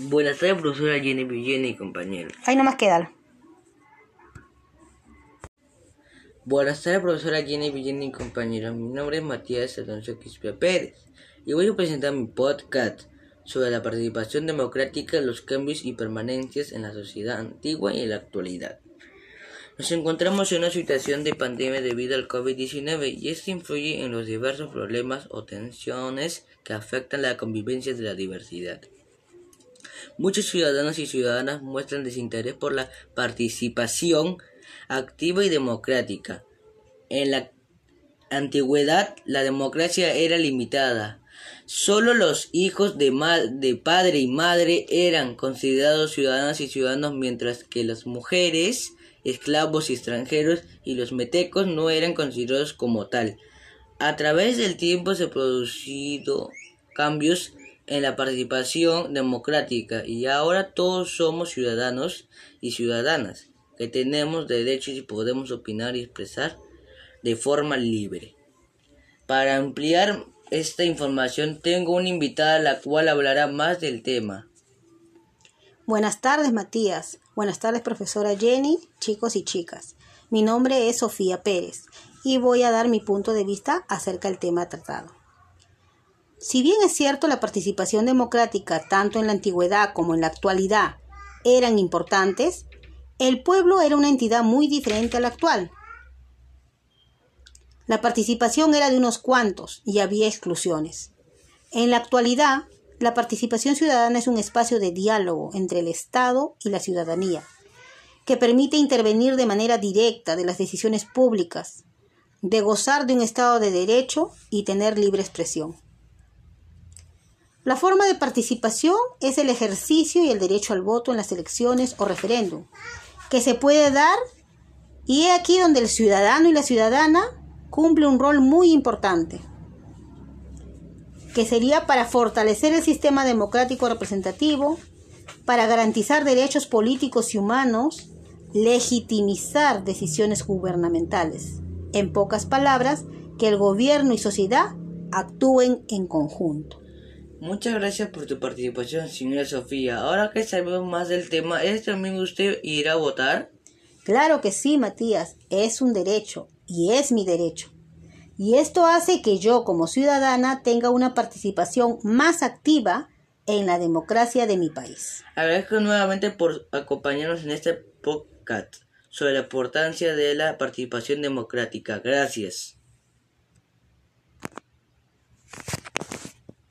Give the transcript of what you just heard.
Buenas tardes, profesora Jenny Villena y compañeros. Ahí nomás quédalo. Buenas tardes, profesora Jenny Villena y compañeros. Mi nombre es Matías Alonso Quispia Pérez y voy a presentar mi podcast sobre la participación democrática, los cambios y permanencias en la sociedad antigua y en la actualidad. Nos encontramos en una situación de pandemia debido al COVID-19 y esto influye en los diversos problemas o tensiones que afectan la convivencia de la diversidad. Muchos ciudadanos y ciudadanas muestran desinterés por la participación activa y democrática. En la antigüedad la democracia era limitada. Solo los hijos de, padre y madre eran considerados ciudadanos y ciudadanos mientras que las mujeres esclavos y extranjeros y los metecos no eran considerados como tal. A través del tiempo se han producido cambios en la participación democrática y ahora todos somos ciudadanos y ciudadanas que tenemos derechos y podemos opinar y expresar de forma libre. Para ampliar esta información tengo una invitada la cual hablará más del tema. Buenas tardes, Matías. Buenas tardes, profesora Jenny, chicos y chicas. Mi nombre es Sofía Pérez y voy a dar mi punto de vista acerca del tema tratado. Si bien es cierto la participación democrática tanto en la antigüedad como en la actualidad eran importantes, el pueblo era una entidad muy diferente a la actual. La participación era de unos cuantos y había exclusiones. En la actualidad, la participación ciudadana es un espacio de diálogo entre el Estado y la ciudadanía, que permite intervenir de manera directa de las decisiones públicas, de gozar de un Estado de derecho y tener libre expresión. La forma de participación es el ejercicio y el derecho al voto en las elecciones o referéndum, que se puede dar y es aquí donde el ciudadano y la ciudadana cumple un rol muy importante que sería para fortalecer el sistema democrático representativo, para garantizar derechos políticos y humanos, legitimizar decisiones gubernamentales. En pocas palabras, que el gobierno y sociedad actúen en conjunto. Muchas gracias por tu participación, señora Sofía. Ahora que sabemos más del tema, ¿es también usted irá a votar? Claro que sí, Matías. Es un derecho y es mi derecho. Y esto hace que yo como ciudadana tenga una participación más activa en la democracia de mi país. Agradezco nuevamente por acompañarnos en este podcast sobre la importancia de la participación democrática. Gracias.